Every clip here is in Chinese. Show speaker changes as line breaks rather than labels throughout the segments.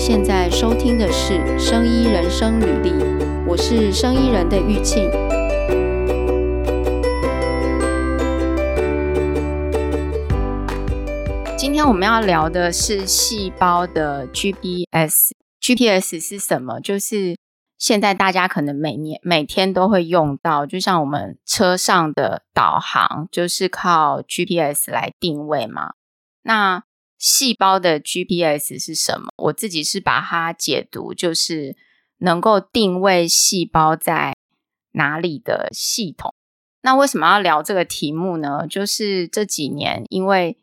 现在收听的是《生医人生履历》，我是生医人的玉庆。今天我们要聊的是细胞的 GPS。GPS 是什么？就是现在大家可能每年每天都会用到，就像我们车上的导航，就是靠 GPS 来定位嘛。那细胞的 GPS 是什么？我自己是把它解读，就是能够定位细胞在哪里的系统。那为什么要聊这个题目呢？就是这几年因为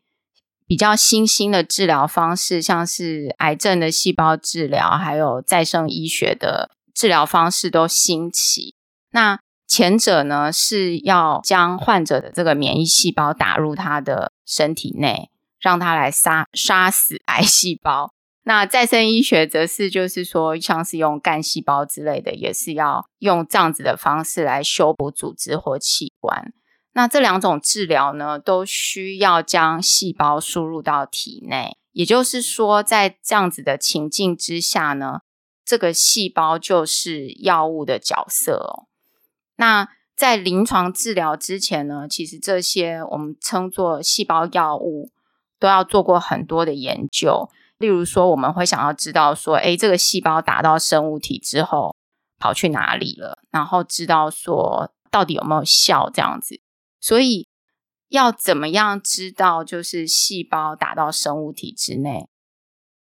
比较新兴的治疗方式，像是癌症的细胞治疗，还有再生医学的治疗方式都兴起。那前者呢，是要将患者的这个免疫细胞打入他的身体内。让它来杀杀死癌细胞。那再生医学则是就是说，像是用干细胞之类的，也是要用这样子的方式来修补组织或器官。那这两种治疗呢，都需要将细胞输入到体内。也就是说，在这样子的情境之下呢，这个细胞就是药物的角色哦。那在临床治疗之前呢，其实这些我们称作细胞药物。都要做过很多的研究，例如说，我们会想要知道说，诶，这个细胞打到生物体之后跑去哪里了，然后知道说到底有没有效这样子。所以要怎么样知道，就是细胞打到生物体之内，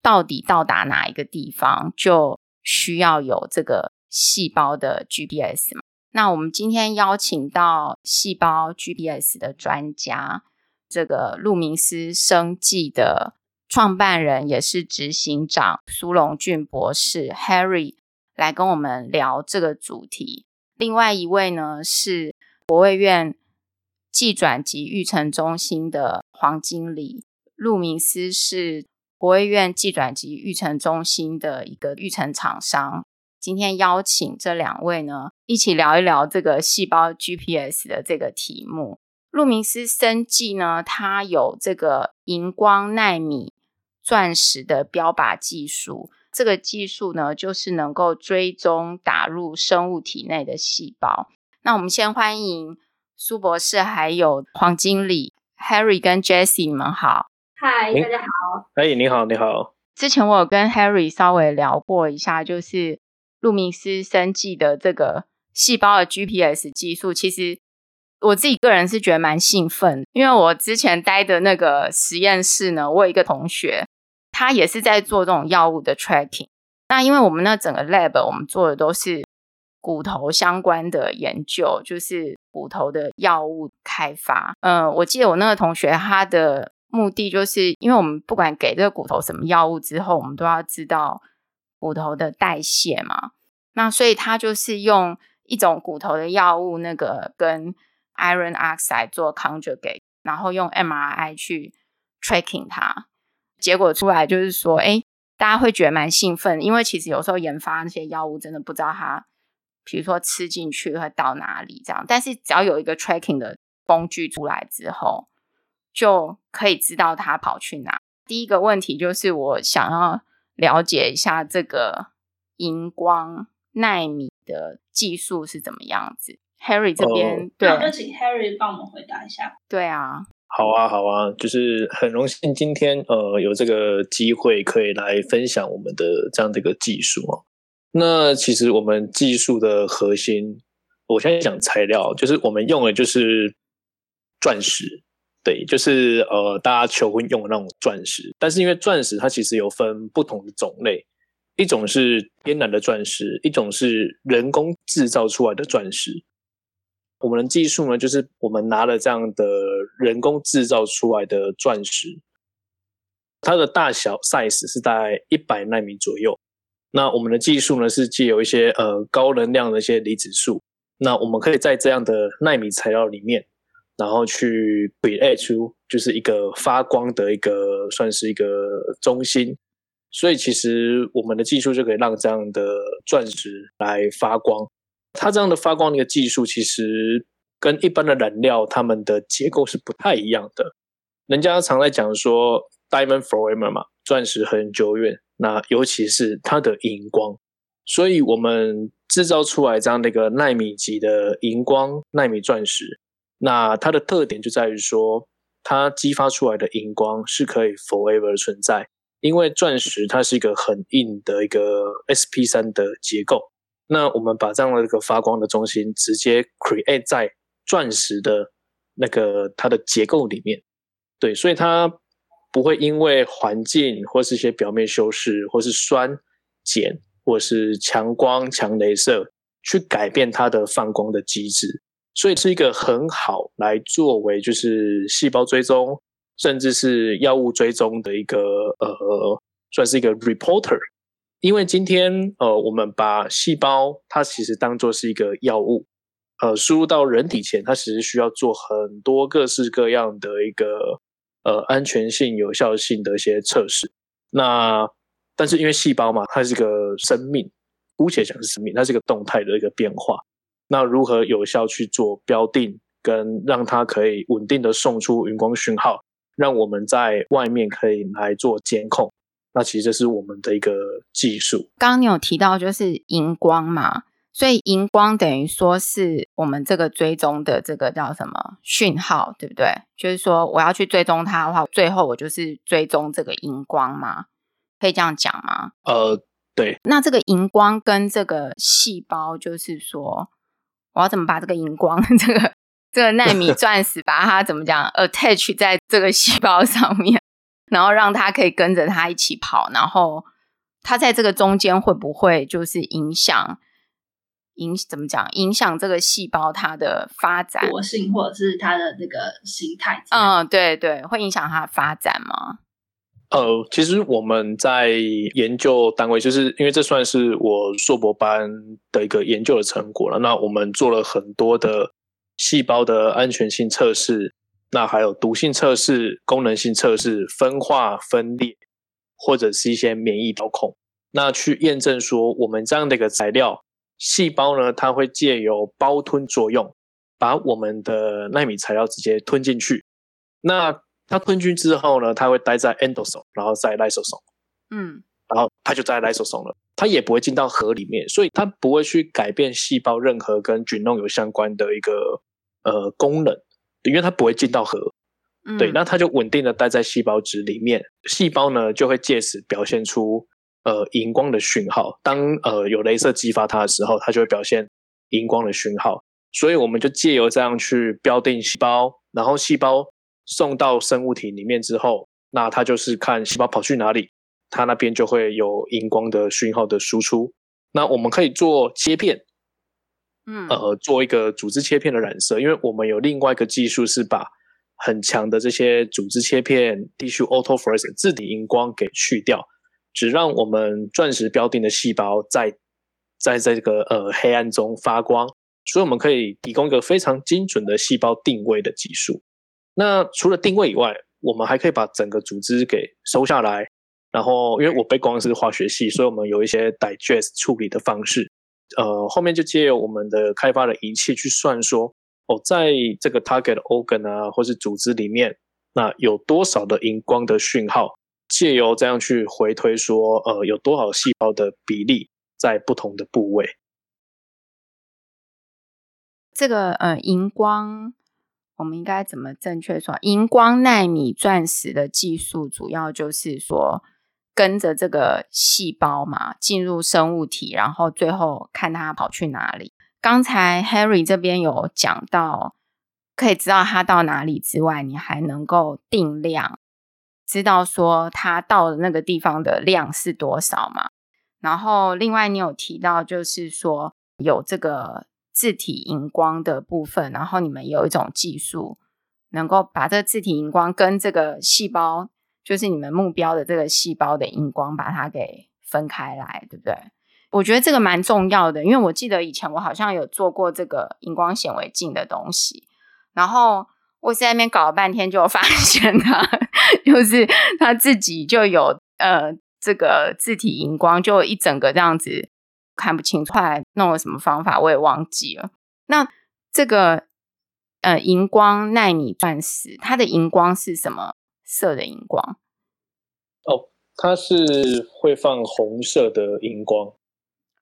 到底到达哪一个地方，就需要有这个细胞的 GPS 嘛。那我们今天邀请到细胞 GPS 的专家。这个路明斯生技的创办人也是执行长苏龙俊博士 Harry 来跟我们聊这个主题。另外一位呢是国卫院技转及育成中心的黄经理。路明斯是国卫院技转及育成中心的一个育成厂商。今天邀请这两位呢一起聊一聊这个细胞 GPS 的这个题目。路明斯生技呢，它有这个荧光纳米钻石的标靶技术。这个技术呢，就是能够追踪打入生物体内的细胞。那我们先欢迎苏博士，还有黄经理 Harry 跟 Jessie，你们好。
嗨，大家好。
哎，你好，你好。
之前我有跟 Harry 稍微聊过一下，就是路明斯生技的这个细胞的 GPS 技术，其实。我自己个人是觉得蛮兴奋，因为我之前待的那个实验室呢，我有一个同学，他也是在做这种药物的 tracking。那因为我们那整个 lab，我们做的都是骨头相关的研究，就是骨头的药物开发。嗯，我记得我那个同学，他的目的就是，因为我们不管给这个骨头什么药物之后，我们都要知道骨头的代谢嘛。那所以他就是用一种骨头的药物，那个跟 Iron oxide 做 conjugate，然后用 MRI 去 tracking 它，结果出来就是说，哎，大家会觉得蛮兴奋，因为其实有时候研发那些药物真的不知道它，比如说吃进去会到哪里这样，但是只要有一个 tracking 的工具出来之后，就可以知道它跑去哪。第一个问题就是我想要了解一下这个荧光纳米的技术是怎么样子。Harry 这边，哦、对，
那就请 Harry 帮我们回答一下。
对啊，
好啊，好啊，就是很荣幸今天呃有这个机会可以来分享我们的这样的一个技术哦。那其实我们技术的核心，我现在讲材料，就是我们用的就是钻石，对，就是呃大家求婚用的那种钻石。但是因为钻石它其实有分不同的种类，一种是天然的钻石，一种是人工制造出来的钻石。我们的技术呢，就是我们拿了这样的人工制造出来的钻石，它的大小 size 是大概一百纳米左右。那我们的技术呢，是借由一些呃高能量的一些离子束，那我们可以在这样的纳米材料里面，然后去 create 出就是一个发光的一个算是一个中心。所以其实我们的技术就可以让这样的钻石来发光。它这样的发光的一个技术，其实跟一般的染料它们的结构是不太一样的。人家常在讲说，Diamond Forever 嘛，钻石很久远。那尤其是它的荧光，所以我们制造出来这样的一个纳米级的荧光纳米钻石。那它的特点就在于说，它激发出来的荧光是可以 forever 存在，因为钻石它是一个很硬的一个 SP3 的结构。那我们把这样的一个发光的中心直接 create 在钻石的那个它的结构里面，对，所以它不会因为环境或是一些表面修饰，或是酸碱，或是强光强镭射去改变它的放光的机制，所以是一个很好来作为就是细胞追踪，甚至是药物追踪的一个呃，算是一个 reporter。因为今天，呃，我们把细胞它其实当作是一个药物，呃，输入到人体前，它其实需要做很多各式各样的一个呃安全性、有效性的一些测试。那但是因为细胞嘛，它是个生命，姑且讲是生命，它是一个动态的一个变化。那如何有效去做标定，跟让它可以稳定的送出荧光讯号，让我们在外面可以来做监控。那其实这是我们的一个技术。
刚刚你有提到就是荧光嘛，所以荧光等于说是我们这个追踪的这个叫什么讯号，对不对？就是说我要去追踪它的话，最后我就是追踪这个荧光嘛，可以这样讲吗？
呃，对。
那这个荧光跟这个细胞，就是说我要怎么把这个荧光 这个这个纳米 钻石把它怎么讲 attach 在这个细胞上面？然后让它可以跟着他一起跑，然后它在这个中间会不会就是影响影怎么讲？影响这个细胞它的发展
活性，或者是它的这个形态？
嗯，对对，会影响它的发展吗？
呃，其实我们在研究单位，就是因为这算是我硕博班的一个研究的成果了。那我们做了很多的细胞的安全性测试。那还有毒性测试、功能性测试、分化分裂，或者是一些免疫调控，那去验证说我们这样的一个材料，细胞呢，它会借由胞吞作用，把我们的纳米材料直接吞进去。那它吞进之后呢，它会待在 endosome，然后在 lysosome，嗯，然后它就在 lysosome 了，它也不会进到核里面，所以它不会去改变细胞任何跟 genome 有相关的一个呃功能。因为它不会进到核，嗯、对，那它就稳定的待在细胞质里面，细胞呢就会借此表现出呃荧光的讯号。当呃有镭射激发它的时候，它就会表现荧光的讯号。所以我们就借由这样去标定细胞，然后细胞送到生物体里面之后，那它就是看细胞跑去哪里，它那边就会有荧光的讯号的输出。那我们可以做切片。呃，做一个组织切片的染色，因为我们有另外一个技术是把很强的这些组织切片 tissue auto f o r e s c e n 自体荧光给去掉，只让我们钻石标定的细胞在在这个呃黑暗中发光，所以我们可以提供一个非常精准的细胞定位的技术。那除了定位以外，我们还可以把整个组织给收下来，然后因为我背光是化学系，所以我们有一些 digest 处理的方式。呃，后面就借由我们的开发的仪器去算说，哦，在这个 target organ 啊，或是组织里面，那有多少的荧光的讯号，借由这样去回推说，呃，有多少细胞的比例在不同的部位。
这个呃，荧光，我们应该怎么正确说？荧光纳米钻石的技术主要就是说。跟着这个细胞嘛，进入生物体，然后最后看它跑去哪里。刚才 Harry 这边有讲到，可以知道它到哪里之外，你还能够定量，知道说它到的那个地方的量是多少嘛。然后另外你有提到，就是说有这个自体荧光的部分，然后你们有一种技术，能够把这个自体荧光跟这个细胞。就是你们目标的这个细胞的荧光，把它给分开来，对不对？我觉得这个蛮重要的，因为我记得以前我好像有做过这个荧光显微镜的东西，然后我在那边搞了半天，就发 现它就是它自己就有呃这个自体荧光，就一整个这样子看不清楚，后来弄了什么方法我也忘记了。那这个呃荧光奈米钻石，它的荧光是什么？色的荧光，
哦，它是会放红色的荧光，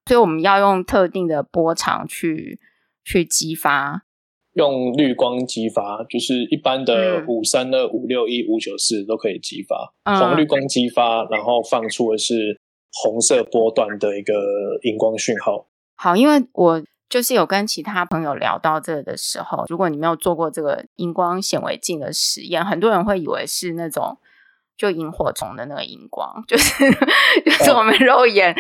所以我们要用特定的波长去去激发。
用绿光激发，就是一般的五三二五六一五九四都可以激发，嗯、黄绿光激发，然后放出的是红色波段的一个荧光讯号。
好，因为我就是有跟其他朋友聊到这个的时候，如果你没有做过这个荧光显微镜的实验，很多人会以为是那种就萤火虫的那个荧光，就是就是我们肉眼、哦、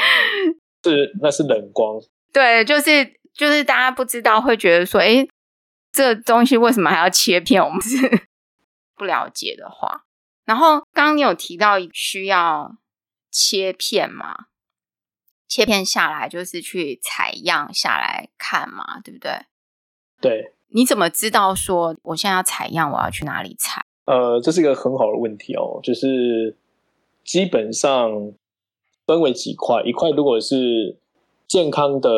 是那是冷光，
对，就是就是大家不知道会觉得说，哎。这东西为什么还要切片？我们是不了解的话。然后刚刚你有提到需要切片嘛？切片下来就是去采样下来看嘛，对不对？
对。
你怎么知道说我现在要采样，我要去哪里采？
呃，这是一个很好的问题哦。就是基本上分为几块，一块如果是健康的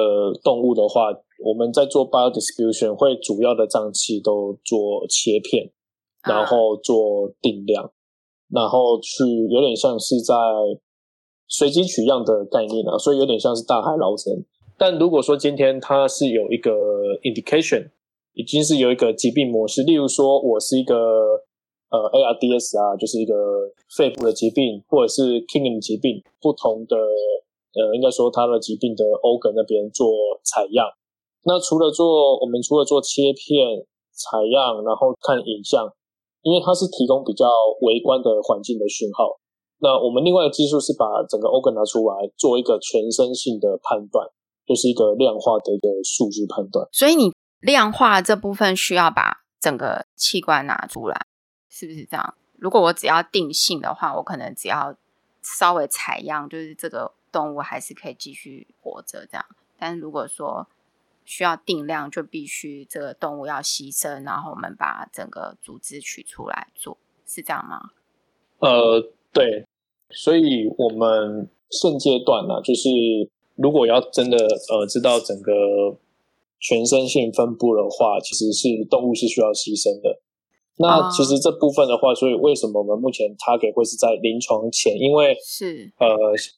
动物的话。我们在做 biodistribution 会主要的脏器都做切片，然后做定量，啊、然后去有点像是在随机取样的概念啊，所以有点像是大海捞针。但如果说今天它是有一个 indication，已经是有一个疾病模式，例如说我是一个呃 ARDS 啊，就是一个肺部的疾病，或者是 kidney 疾病，不同的呃应该说它的疾病的 organ 那边做采样。那除了做，我们除了做切片采样，然后看影像，因为它是提供比较微观的环境的讯号。那我们另外的技术是把整个 organ 拿出来做一个全身性的判断，就是一个量化的一个数据判断。
所以你量化这部分需要把整个器官拿出来，是不是这样？如果我只要定性的话，我可能只要稍微采样，就是这个动物还是可以继续活着这样。但是如果说需要定量，就必须这个动物要牺牲，然后我们把整个组织取出来做，是这样吗？
呃，对，所以我们现阶段呢、啊，就是如果要真的呃知道整个全身性分布的话，其实是动物是需要牺牲的。那其实这部分的话，所以为什么我们目前 target 会是在临床前？因为是呃，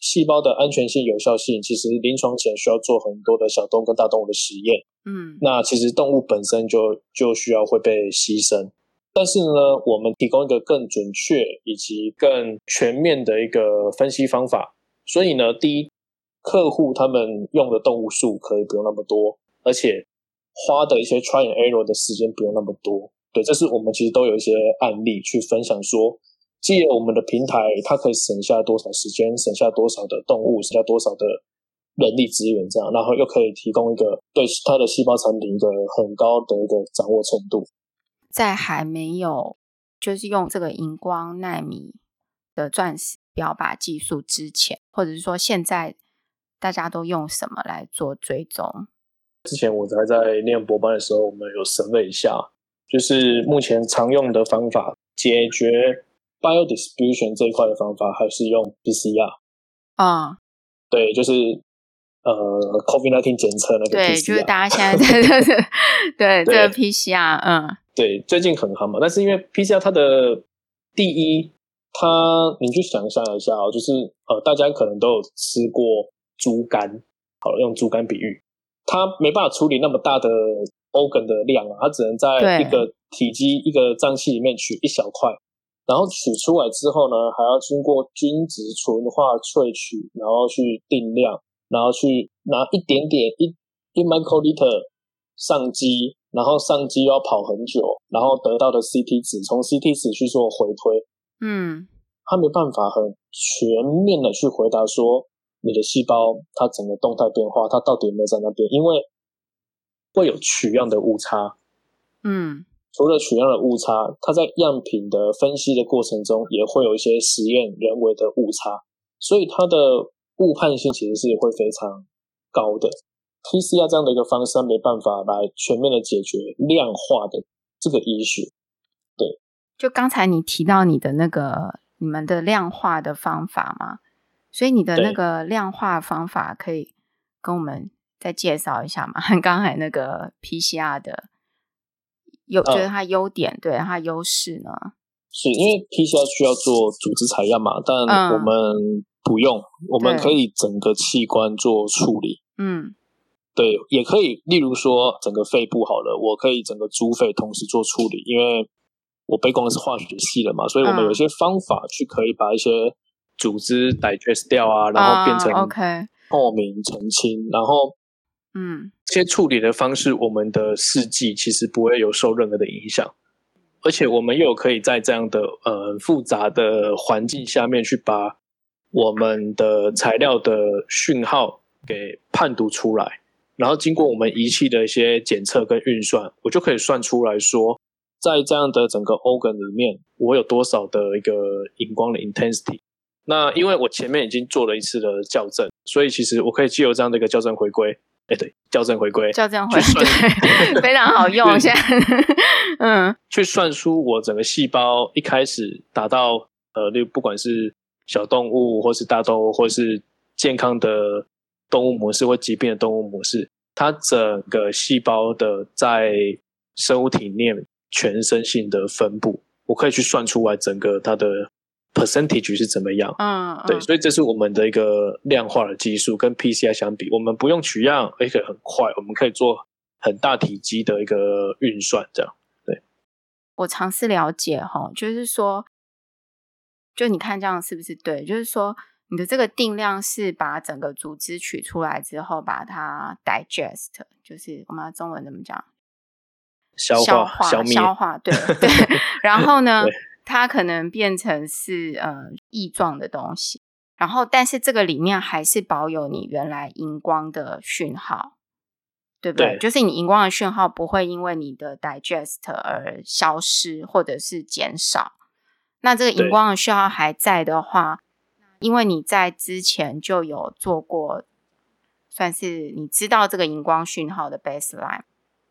细胞的安全性、有效性，其实临床前需要做很多的小动物跟大动物的实验。嗯，那其实动物本身就就需要会被牺牲。但是呢，我们提供一个更准确以及更全面的一个分析方法。所以呢，第一，客户他们用的动物数可以不用那么多，而且花的一些 try and error 的时间不用那么多。对，这是我们其实都有一些案例去分享说，借我们的平台，它可以省下多少时间，省下多少的动物，省下多少的人力资源，这样，然后又可以提供一个对它的细胞产品一个很高的一个掌握程度。
在还没有就是用这个荧光纳米的钻石标靶技术之前，或者是说现在大家都用什么来做追踪？
之前我还在念博班的时候，我们有审了一下。就是目前常用的方法，解决 biodistribution 这一块的方法，还是用 PCR
啊？
对，就是呃，COVID-19 检测那个 PCR。
对，就是大家现在在这 对这个 PCR，嗯，对，
最近很夯嘛。但是因为 PCR 它的第一，它你去想象一下哦，就是呃，大家可能都有吃过猪肝，好了，用猪肝比喻，它没办法处理那么大的。organ 的量啊，它只能在一个体积、一个脏器里面取一小块，然后取出来之后呢，还要经过均值纯化萃取，然后去定量，然后去拿一点点一一 microliter 上机，然后上机要跑很久，然后得到的 CT 值，从 CT 值去做回推，嗯，他没办法很全面的去回答说你的细胞它整个动态变化，它到底有没有在那边，因为。会有取样的误差，嗯，除了取样的误差，它在样品的分析的过程中也会有一些实验人为的误差，所以它的误判性其实是会非常高的。PCR 这样的一个方式，它没办法来全面的解决量化的这个 issue。对，
就刚才你提到你的那个你们的量化的方法嘛，所以你的那个量化方法可以跟我们。再介绍一下嘛，刚才那个 PCR 的优，就是它优点，对它优势呢？
是因为 PCR 需要做组织采样嘛，但我们不用，嗯、我们可以整个器官做处理。嗯，对，也可以，例如说整个肺部好了，我可以整个猪肺同时做处理，因为我背光是化学系的嘛，所以我们有一些方法去可以把一些组织 digest 掉啊，然后变成 OK 透明澄清，然后嗯，这些处理的方式，我们的试剂其实不会有受任何的影响。而且我们又可以在这样的呃复杂的环境下面去把我们的材料的讯号给判读出来，然后经过我们仪器的一些检测跟运算，我就可以算出来说，在这样的整个 organ 里面，我有多少的一个荧光的 intensity。那因为我前面已经做了一次的校正，所以其实我可以借由这样的一个校正回归。哎，对，校正回归，
校正回归，非常好用。现在，嗯，
去算出我整个细胞一开始达到呃，那不管是小动物，或是大动物，或是健康的动物模式，或疾病的动物模式，它整个细胞的在生物体内全身性的分布，我可以去算出来整个它的。percentage 是怎么样？嗯，对，所以这是我们的一个量化的技术，跟 PCR 相比，我们不用取样，而且很快，我们可以做很大体积的一个运算，这样。对，
我尝试了解哈，就是说，就你看这样是不是对？就是说，你的这个定量是把整个组织取出来之后，把它 digest，就是我们中文怎么讲？
消化、消化、消
化，对对。然后呢？它可能变成是呃异状的东西，然后但是这个里面还是保有你原来荧光的讯号，对不对？对，就是你荧光的讯号不会因为你的 digest 而消失或者是减少。那这个荧光的讯号还在的话，因为你在之前就有做过，算是你知道这个荧光讯号的 baseline，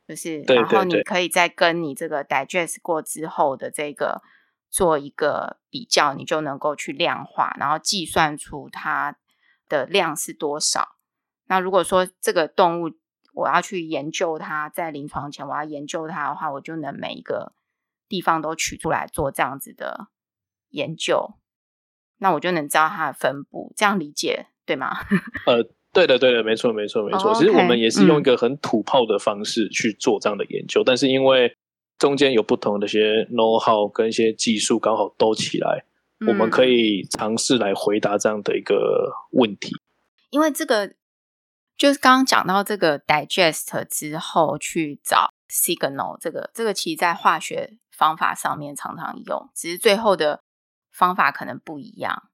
就是然后你可以再跟你这个 digest 过之后的这个。做一个比较，你就能够去量化，然后计算出它的量是多少。那如果说这个动物我要去研究它，在临床前我要研究它的话，我就能每一个地方都取出来做这样子的研究，那我就能知道它的分布。这样理解对吗？
呃，对的，对的，没错，没错，没错。Oh, okay. 其实我们也是用一个很土炮的方式去做这样的研究，嗯、但是因为。中间有不同的一些 know-how 跟一些技术刚好兜起来，嗯，我们可以尝试来回答这样的一个问题。
因为这个就是刚刚讲到这个 digest 之后去找 signal，这个这个其实在化学方法上面常常用，只是最后的方法可能不一样。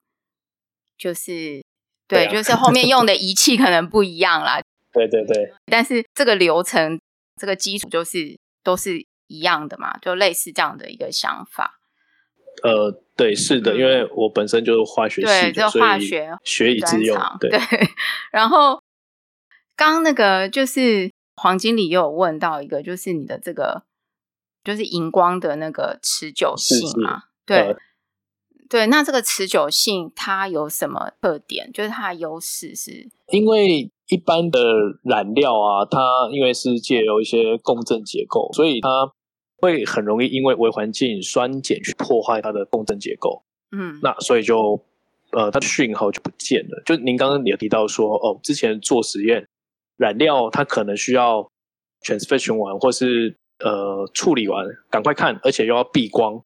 就是对，对啊，就是后面用的仪器可能不一样啦。
对对对。
但是这个流程，这个基础就是都是。一样的嘛，就类似这样的一个想法。
呃，对，是的，因为我本身就是化学
对，就化学
学以致用。对，
对，然后刚刚那个就是黄经理也有问到一个，就是你的这个就是荧光的那个持久性嘛？对，呃、对，那这个持久性它有什么特点？就是它的优势是？
因为一般的染料啊，它因为是借由一些共振结构，所以它。会很容易因为微环境酸碱去破坏它的共振结构，嗯，那所以就呃它的讯号就不见了。就您刚刚也提到说，哦，之前做实验染料它可能需要 transfection 完或是呃处理完赶快看，而且又要避光，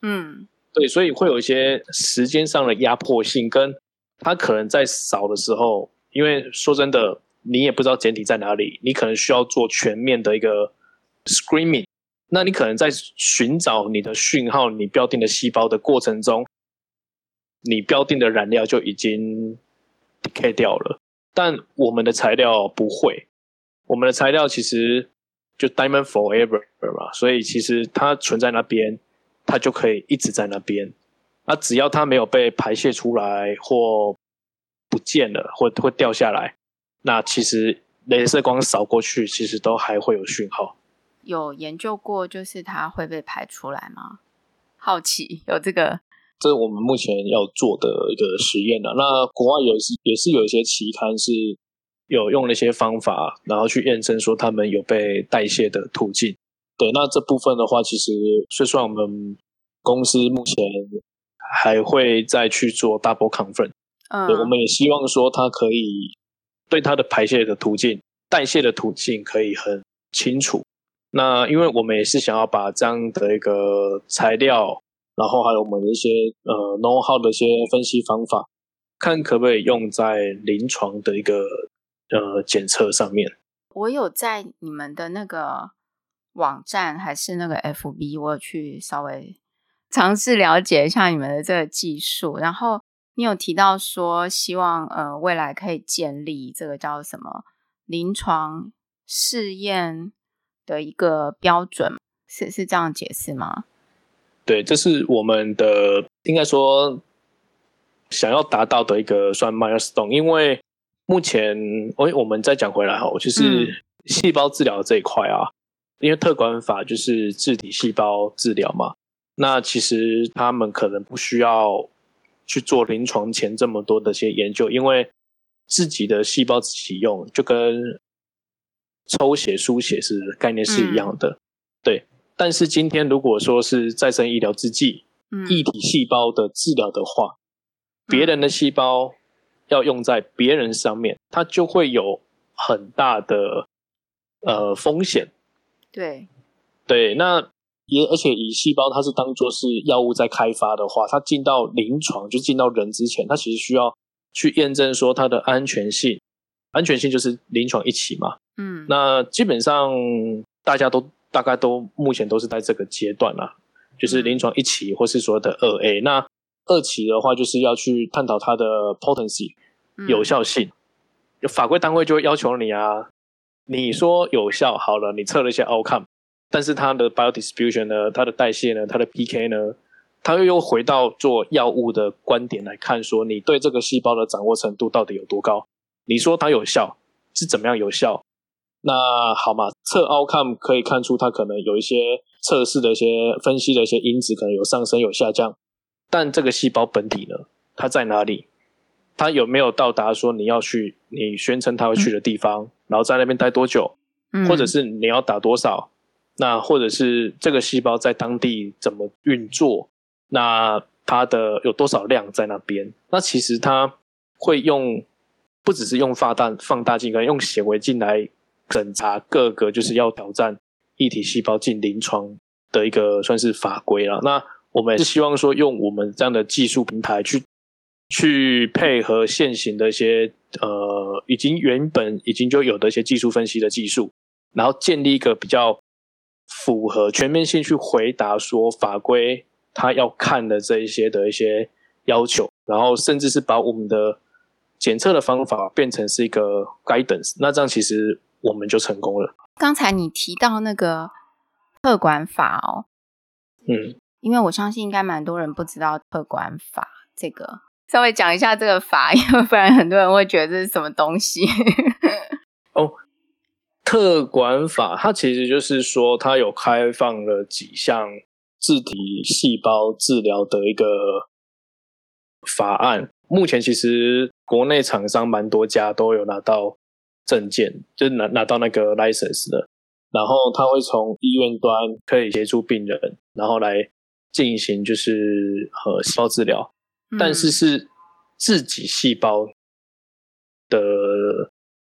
嗯，对，所以会有一些时间上的压迫性，跟他可能在扫的时候，因为说真的，你也不知道简体在哪里，你可能需要做全面的一个 screening。那你可能在寻找你的讯号，你标定的细胞的过程中，你标定的染料就已经 decay 掉了。但我们的材料不会，我们的材料其实就 diamond forever 嘛，所以其实它存在那边，它就可以一直在那边。那只要它没有被排泄出来或不见了，或会掉下来，那其实镭射光扫过去，其实都还会有讯号。
有研究过，就是它会被排出来吗？好奇有这个，
这是我们目前要做的一个实验啊。那国外有是也是有一些期刊是有用那些方法，然后去验证说他们有被代谢的途径。对，那这部分的话，其实虽说我们公司目前还会再去做 double conference。嗯，对，我们也希望说它可以对它的排泄的途径、代谢的途径可以很清楚。那因为我们也是想要把这样的一个材料，然后还有我们的一些呃 know how 的一些分析方法，看可不可以用在临床的一个呃检测上面。
我有在你们的那个网站还是那个 FB，我有去稍微尝试了解一下你们的这个技术。然后你有提到说，希望呃未来可以建立这个叫什么临床试验的一个标准，是是这样解释吗？
对，这是我们的应该说想要达到的一个算 milestone，因为。目前，我我们再讲回来哈，就是细胞治疗这一块啊，嗯、因为特管法就是自体细胞治疗嘛，那其实他们可能不需要去做临床前这么多的一些研究，因为自己的细胞自己用，就跟抽血输血是概念是一样的，嗯、对。但是今天如果说是再生医疗制剂，嗯，异体细胞的治疗的话，别人的细胞。要用在别人上面，它就会有很大的呃风险。
对，
对，那也而且以细胞它是当做是药物在开发的话，它进到临床就进到人之前，它其实需要去验证说它的安全性，安全性就是临床一期嘛。嗯，那基本上大家都大概都目前都是在这个阶段啦，就是临床一期或是说的二 A 那。二期的话，就是要去探讨它的 potency 有效性，嗯、法规单位就会要求你啊，你说有效好了，你测了一些 outcome，但是它的 biodistribution 呢，它的代谢呢，它的 PK 呢，它又又回到做药物的观点来看，说你对这个细胞的掌握程度到底有多高？你说它有效是怎么样有效？那好嘛，测 outcome 可以看出它可能有一些测试的一些分析的一些因子可能有上升有下降。但这个细胞本体呢？它在哪里？它有没有到达说你要去、你宣称它会去的地方？然后在那边待多久？嗯、或者是你要打多少？那或者是这个细胞在当地怎么运作？那它的有多少量在那边？那其实它会用，不只是用放大放大镜，可能用显微镜来审查各个就是要挑战异体细胞进临床的一个算是法规了。那我们是希望说，用我们这样的技术平台去去配合现行的一些呃，已经原本已经就有的一些技术分析的技术，然后建立一个比较符合全面性去回答说法规他要看的这一些的一些要求，然后甚至是把我们的检测的方法变成是一个 guidance，那这样其实我们就成功了。
刚才你提到那个特管法哦，嗯。因为我相信应该蛮多人不知道特管法这个，稍微讲一下这个法，因为不然很多人会觉得这是什么东西。
哦，特管法它其实就是说，它有开放了几项自体细胞治疗的一个法案。目前其实国内厂商蛮多家都有拿到证件，就拿拿到那个 license 的，然后它会从医院端可以协助病人，然后来。进行就是和细胞治疗，但是是自己细胞的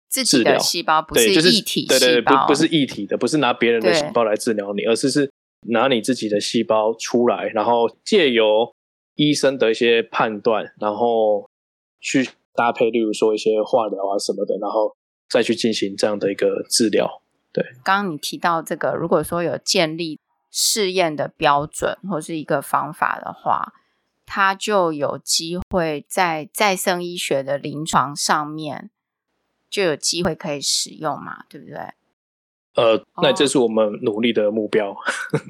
自己的细胞，不是异体细胞，对，就是对对，不不
是异体的，不是拿别人的细胞来治疗你，而是是拿你自己的细胞出来，然后借由医生的一些判断，然后去搭配，例如说一些化疗啊什么的，然后再去进行这样的一个治疗。对，
刚刚你提到这个，如果说有建立。试验的标准或是一个方法的话，它就有机会在再生医学的临床上面就有机会可以使用嘛，对不对？
呃，那这是我们努力的目标。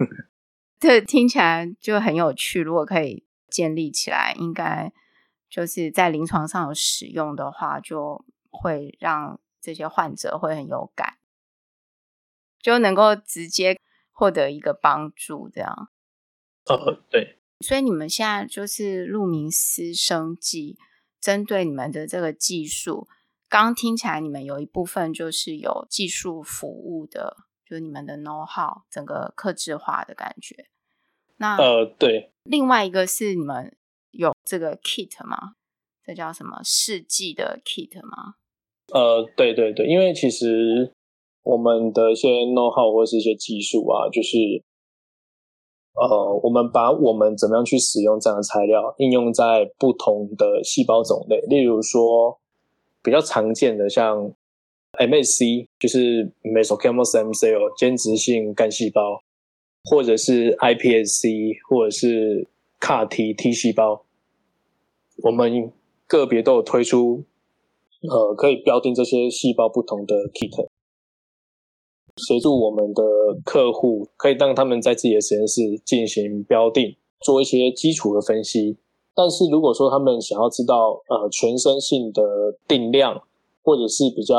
这、哦、听起来就很有趣。如果可以建立起来，应该就是在临床上有使用的话，就会让这些患者会很有感，就能够直接。获得一个帮助，这样。
呃，对。
所以你们现在就是路明斯生技，针对你们的这个技术，刚刚听起来你们有一部分就是有技术服务的，就是你们的 know how，整个客制化的感觉。那
呃，对，
另外一个是你们有这个 kit 吗？这叫什么试剂的 kit 吗？
呃，对对对，因为其实我们的一些 know how 或是一些技术啊，就是呃，我们把我们怎么样去使用这样的材料应用在不同的细胞种类，例如说比较常见的像 MSC，就是 Mesenchymal Stem Cell 间质性干细胞，或者是 iPSC，或者是 CAR-T T 细胞，我们个别都有推出。呃，可以标定这些细胞不同的 kit，协助我们的客户可以让他们在自己的实验室进行标定，做一些基础的分析。但是如果说他们想要知道呃全身性的定量，或者是比较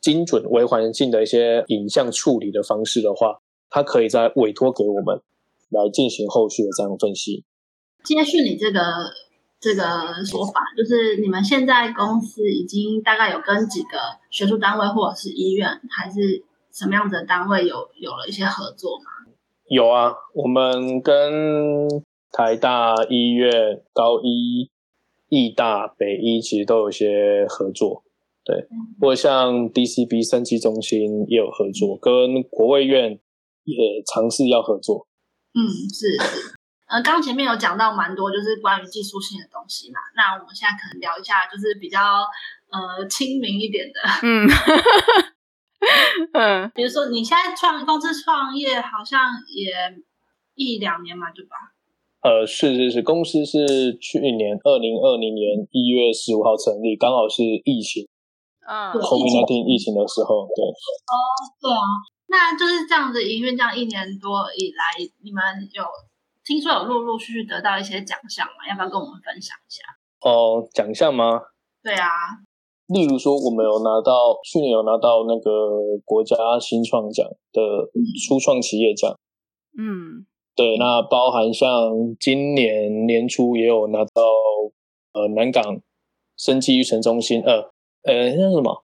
精准微环境的一些影像处理的方式的话，他可以再委托给我们来进行后续的这样分析。
接续你这个。这个说法就是，你们现在公司已经大概有跟几个学术单位或者是医院，还是什么样子的单位有有了一些合作吗？
有啊，我们跟台大医院、高医、义大、北医其实都有些合作，对，嗯、或者像 DCB 生技中心也有合作，跟国卫院也尝试要合作。
嗯，是是。呃，刚前面有讲到蛮多，就是关于技术性的东西嘛。那我们现在可能聊一下，就是比较呃亲民一点的。嗯 嗯，比如说你现在创公司创业，好像也一两年嘛，对吧？
呃，是是是，公司是去年二零二零年一月十五号成立，刚好是疫情，嗯，COVID-19 疫情的时候，对。
哦，对啊，那就是这样子营运这样一年多以来，你们有。听说有陆陆续续得到一些奖项吗？要不要跟我们分享一下？
哦，奖项吗？
对啊，
例如说我们有拿到去年有拿到那个国家新创奖的初创企业奖。嗯，对，那包含像今年年初也有拿到呃南港生技育成中心呃呃那什么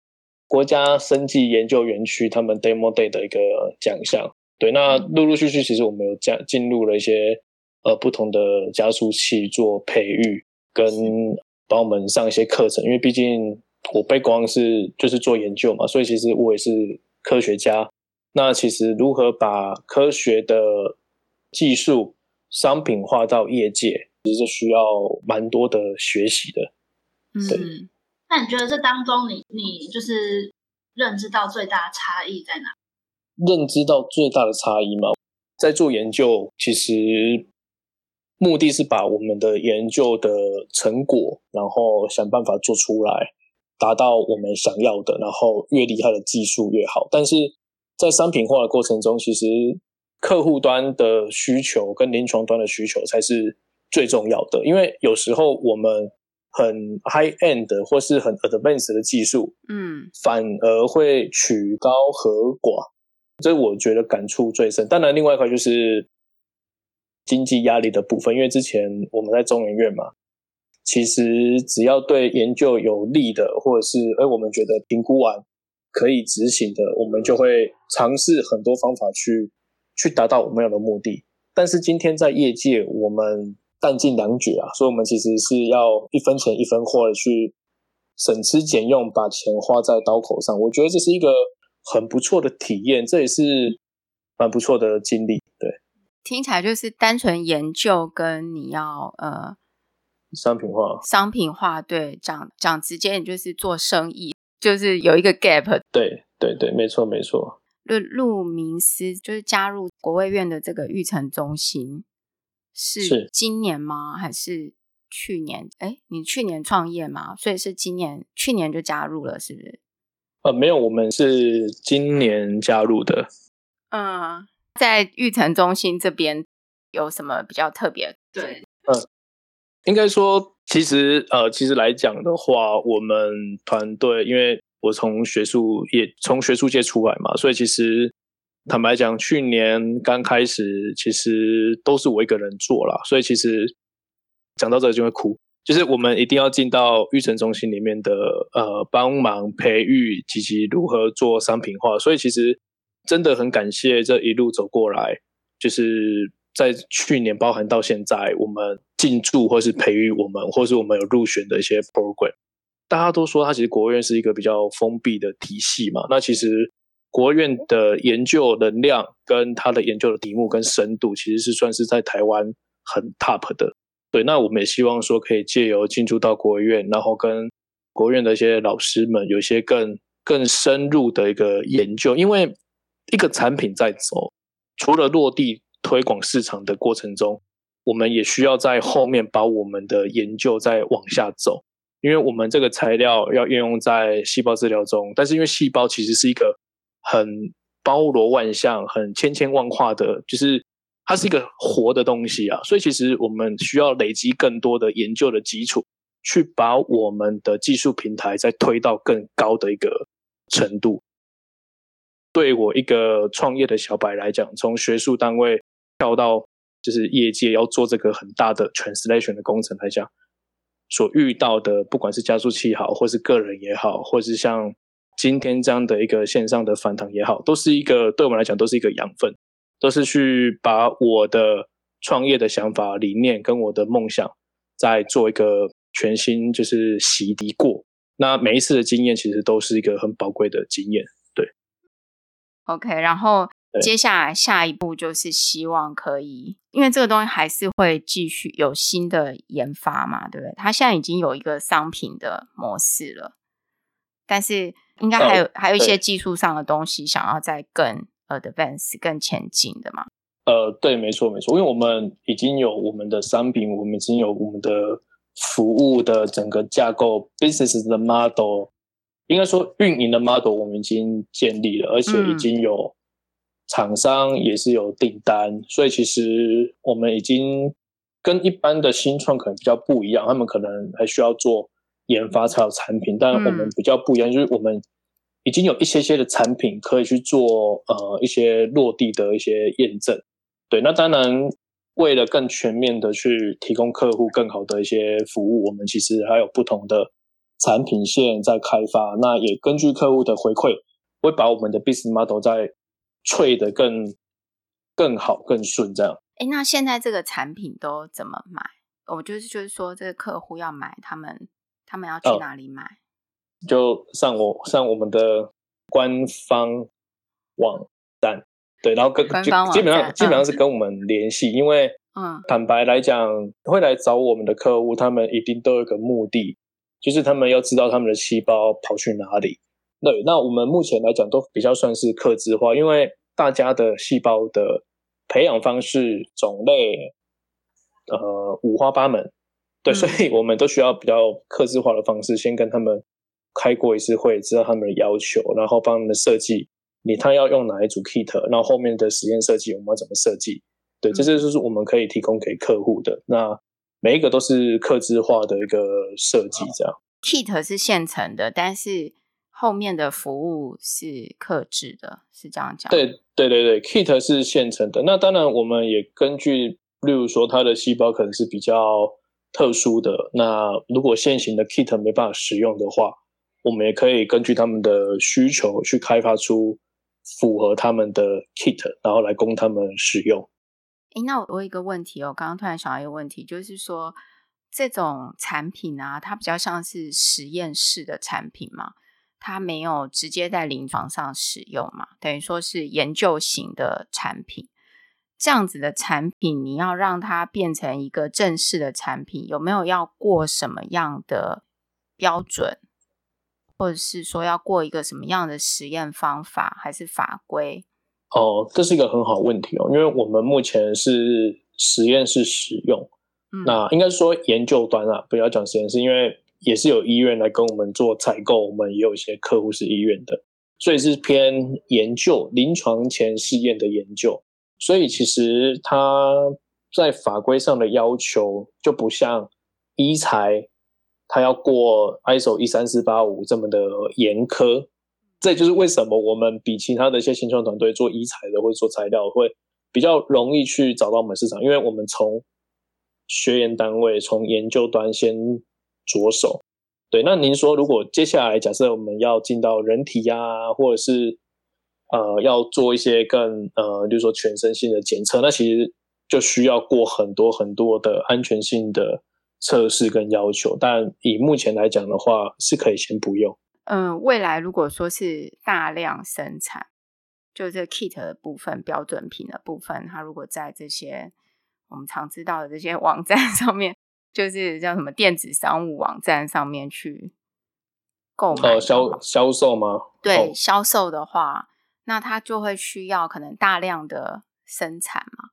国家生技研究园区他们 Demo Day 的一个奖项。对，那陆陆续续，其实我们有加进入了一些呃不同的加速器做培育，跟帮我们上一些课程。因为毕竟我背光是就是做研究嘛，所以其实我也是科学家。那其实如何把科学的技术商品化到业界，其实是需要蛮多的学习的。对。嗯，
那你觉得这当中你，你你就是认知到最大的差异在哪？
认知到最大的差异嘛，在做研究，其实目的是把我们的研究的成果，然后想办法做出来，达到我们想要的，然后越厉害的技术越好。但是在商品化的过程中，其实客户端的需求跟临床端的需求才是最重要的。因为有时候我们很 high end 或是很 advanced 的技术，嗯，反而会曲高和寡。这我觉得感触最深。当然，另外一块就是经济压力的部分，因为之前我们在中研院嘛，其实只要对研究有利的，或者是哎我们觉得评估完可以执行的，我们就会尝试很多方法去去达到我们要的目的。但是今天在业界，我们弹尽粮绝啊，所以我们其实是要一分钱一分货的去省吃俭用，把钱花在刀口上。我觉得这是一个。很不错的体验，这也是蛮不错的经历。对，
听起来就是单纯研究跟你要呃
商品化，
商品化对，讲讲直接，你就是做生意，就是有一个 gap。
对对对，没错没错。
陆陆明思就是加入国卫院的这个育成中心，是今年吗？还是去年？哎，你去年创业吗？所以是今年，去年就加入了，是不是？
呃，没有，我们是今年加入的。
嗯，在育成中心这边有什么比较特别？
对，
嗯，应该说，其实呃，其实来讲的话，我们团队，因为我从学术也从学术界出来嘛，所以其实坦白讲，去年刚开始，其实都是我一个人做啦，所以其实讲到这就会哭。就是我们一定要进到育成中心里面的呃，帮忙培育以及如何做商品化，所以其实真的很感谢这一路走过来，就是在去年包含到现在，我们进驻或是培育我们，或是我们有入选的一些 program，大家都说它其实国务院是一个比较封闭的体系嘛。那其实国务院的研究能量跟它的研究的题目跟深度，其实是算是在台湾很 top 的。对，那我们也希望说可以借由进驻到国务院，然后跟国务院的一些老师们有一些更更深入的一个研究，因为一个产品在走，除了落地推广市场的过程中，我们也需要在后面把我们的研究再往下走，因为我们这个材料要运用在细胞治疗中，但是因为细胞其实是一个很包罗万象、很千千万化的，就是它是一个活的东西啊，所以其实我们需要累积更多的研究的基础，去把我们的技术平台再推到更高的一个程度。对我一个创业的小白来讲，从学术单位跳到就是业界要做这个很大的 translation 的工程来讲，所遇到的不管是加速器好，或是个人也好，或是像今天这样的一个线上的反弹也好，都是一个对我们来讲都是一个养分，都是去把我的创业的想法、理念跟我的梦想再做一个全新就是洗涤过。那每一次的经验其实都是一个很宝贵的经验。
对 OK，然后接下来下一步就是希望可以，因为这个东西还是会继续有新的研发嘛，对不对？它现在已经有一个商品的模式了，但是应该还有、哦、还有一些技术上的东西想要再更 advance 更前进的嘛？
呃，对，没错，没错，因为我们已经有我们的商品，我们已经有我们的服务的整个架构，business 的 model。应该说，运营的 model 我们已经建立了，而且已经有厂商也是有订单，嗯、所以其实我们已经跟一般的新创可能比较不一样，他们可能还需要做研发才有产品，但我们比较不一样，就是我们已经有一些些的产品可以去做呃一些落地的一些验证。对，那当然为了更全面的去提供客户更好的一些服务，我们其实还有不同的。产品线在开发，那也根据客户的回馈，会把我们的 business model 再吹得更更好、更顺这样。
哎，那现在这个产品都怎么买？我就是就是说，这个客户要买，他们他们要去哪里买？
哦、就上我上我们的官方网站，对，然后跟基基本上基本上是跟我们联系，嗯、因为嗯，坦白来讲，会来找我们的客户，他们一定都有个目的。就是他们要知道他们的细胞跑去哪里。对，那我们目前来讲都比较算是客制化，因为大家的细胞的培养方式、种类，呃，五花八门。对，所以我们都需要比较客制化的方式，先跟他们开过一次会，知道他们的要求，然后帮他们设计你他要用哪一组 kit，然后后面的实验设计我们要怎么设计？对，这些就是我们可以提供给客户的。那每一个都是客制化的一个设计，这样。
Kit 是现成的，但是后面的服务是克制的，是这样讲。
对对对对，Kit 是现成的。那当然，我们也根据，例如说它的细胞可能是比较特殊的，那如果现行的 Kit 没办法使用的话，我们也可以根据他们的需求去开发出符合他们的 Kit，然后来供他们使用。
诶，那我我有一个问题哦，刚刚突然想到一个问题，就是说这种产品啊，它比较像是实验室的产品嘛，它没有直接在临床上使用嘛，等于说是研究型的产品。这样子的产品，你要让它变成一个正式的产品，有没有要过什么样的标准，或者是说要过一个什么样的实验方法，还是法规？
哦，这是一个很好问题哦，因为我们目前是实验室使用，嗯、那应该说研究端啊，不要讲实验室，因为也是有医院来跟我们做采购，我们也有一些客户是医院的，所以是偏研究、临床前试验的研究，所以其实它在法规上的要求就不像医材，它要过 ISO 一三四八五这么的严苛。这就是为什么我们比其他的一些新创团队做医材的或者做材料会比较容易去找到我们市场，因为我们从学研单位从研究端先着手。对，那您说如果接下来假设我们要进到人体呀、或者是呃要做一些更呃，就是说全身性的检测，那其实就需要过很多很多的安全性的测试跟要求。但以目前来讲的话，是可以先不用。
嗯，未来如果说是大量生产，就这 kit 的部分、标准品的部分，它如果在这些我们常知道的这些网站 上面，就是叫什么电子商务网站上面去购买，
呃，销销售吗？
对，
哦、
销售的话，那它就会需要可能大量的生产嘛。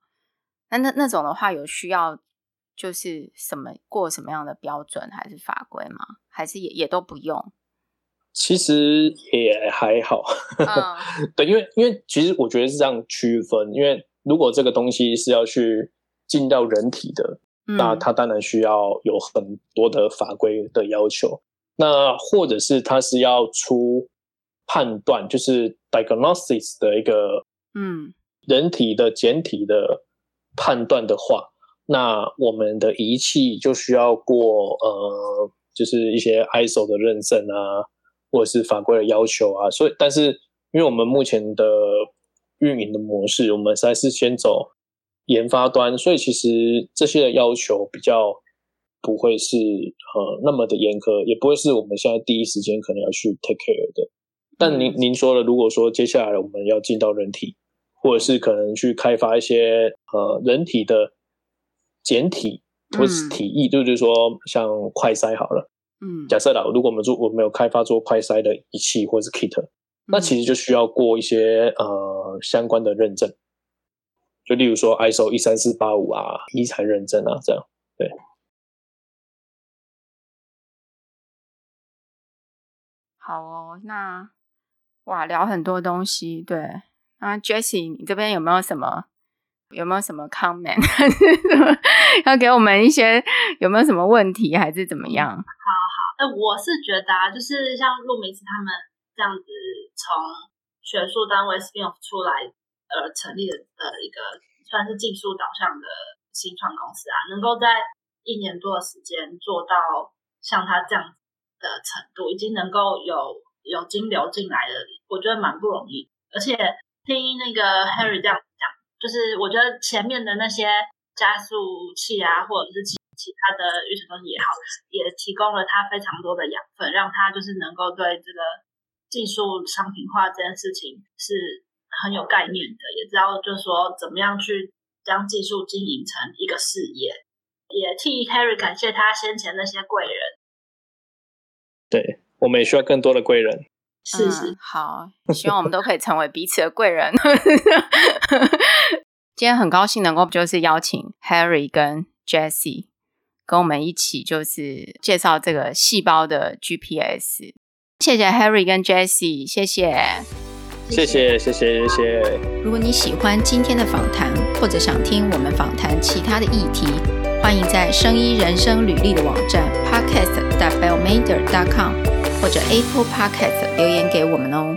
那那那种的话，有需要就是什么过什么样的标准还是法规吗？还是也也都不用？
其实也还好，
嗯、
对，因为因为其实我觉得是这样区分，因为如果这个东西是要去进到人体的，嗯、那它当然需要有很多的法规的要求。那或者是它是要出判断，就是 diagnosis 的一个嗯人体的简体的判断的话，那我们的仪器就需要过呃，就是一些 ISO 的认证啊。或者是法规的要求啊，所以但是因为我们目前的运营的模式，我们还是先走研发端，所以其实这些的要求比较不会是呃那么的严苛，也不会是我们现在第一时间可能要去 take care 的。但您您说了，如果说接下来我们要进到人体，或者是可能去开发一些呃人体的简体或是体液，就是说像快筛好了。
嗯，
假设啦，如果我们做我们有开发做快筛的仪器或者是 kit，、嗯、那其实就需要过一些呃相关的认证，就例如说 ISO 一三四八五啊，医材认证啊，这样对。
好哦，那哇聊很多东西，对。那 Jessie，你这边有没有什么？有没有什么 comment？还是什么要给我们一些？有没有什么问题，还是怎么样？
好好，那我是觉得啊，就是像陆明子他们这样子从学术单位 spin off 出来而成立的一个算是技术导向的新创公司啊，能够在一年多的时间做到像他这样的程度，已经能够有有金流进来了，我觉得蛮不容易。而且听那个 Harry 这样讲。就是我觉得前面的那些加速器啊，或者是其其他的预存东西也好，也提供了他非常多的养分，让他就是能够对这个技术商品化这件事情是很有概念的，也知道就是说怎么样去将技术经营成一个事业。也替 Harry 感谢他先前那些贵人。
对，我们也需要更多的贵人。
是是、
嗯，好，希望我们都可以成为彼此的贵人。今天很高兴能够就是邀请 Harry 跟 Jessie 跟我们一起就是介绍这个细胞的 GPS。谢谢 Harry 跟 Jessie，谢谢，
谢谢，谢谢，谢谢。
如果你喜欢今天的访谈，或者想听我们访谈其他的议题，欢迎在声音人生履历的网站 podcast.bellmader.com。或者 Apple Podcast 留言给我们哦。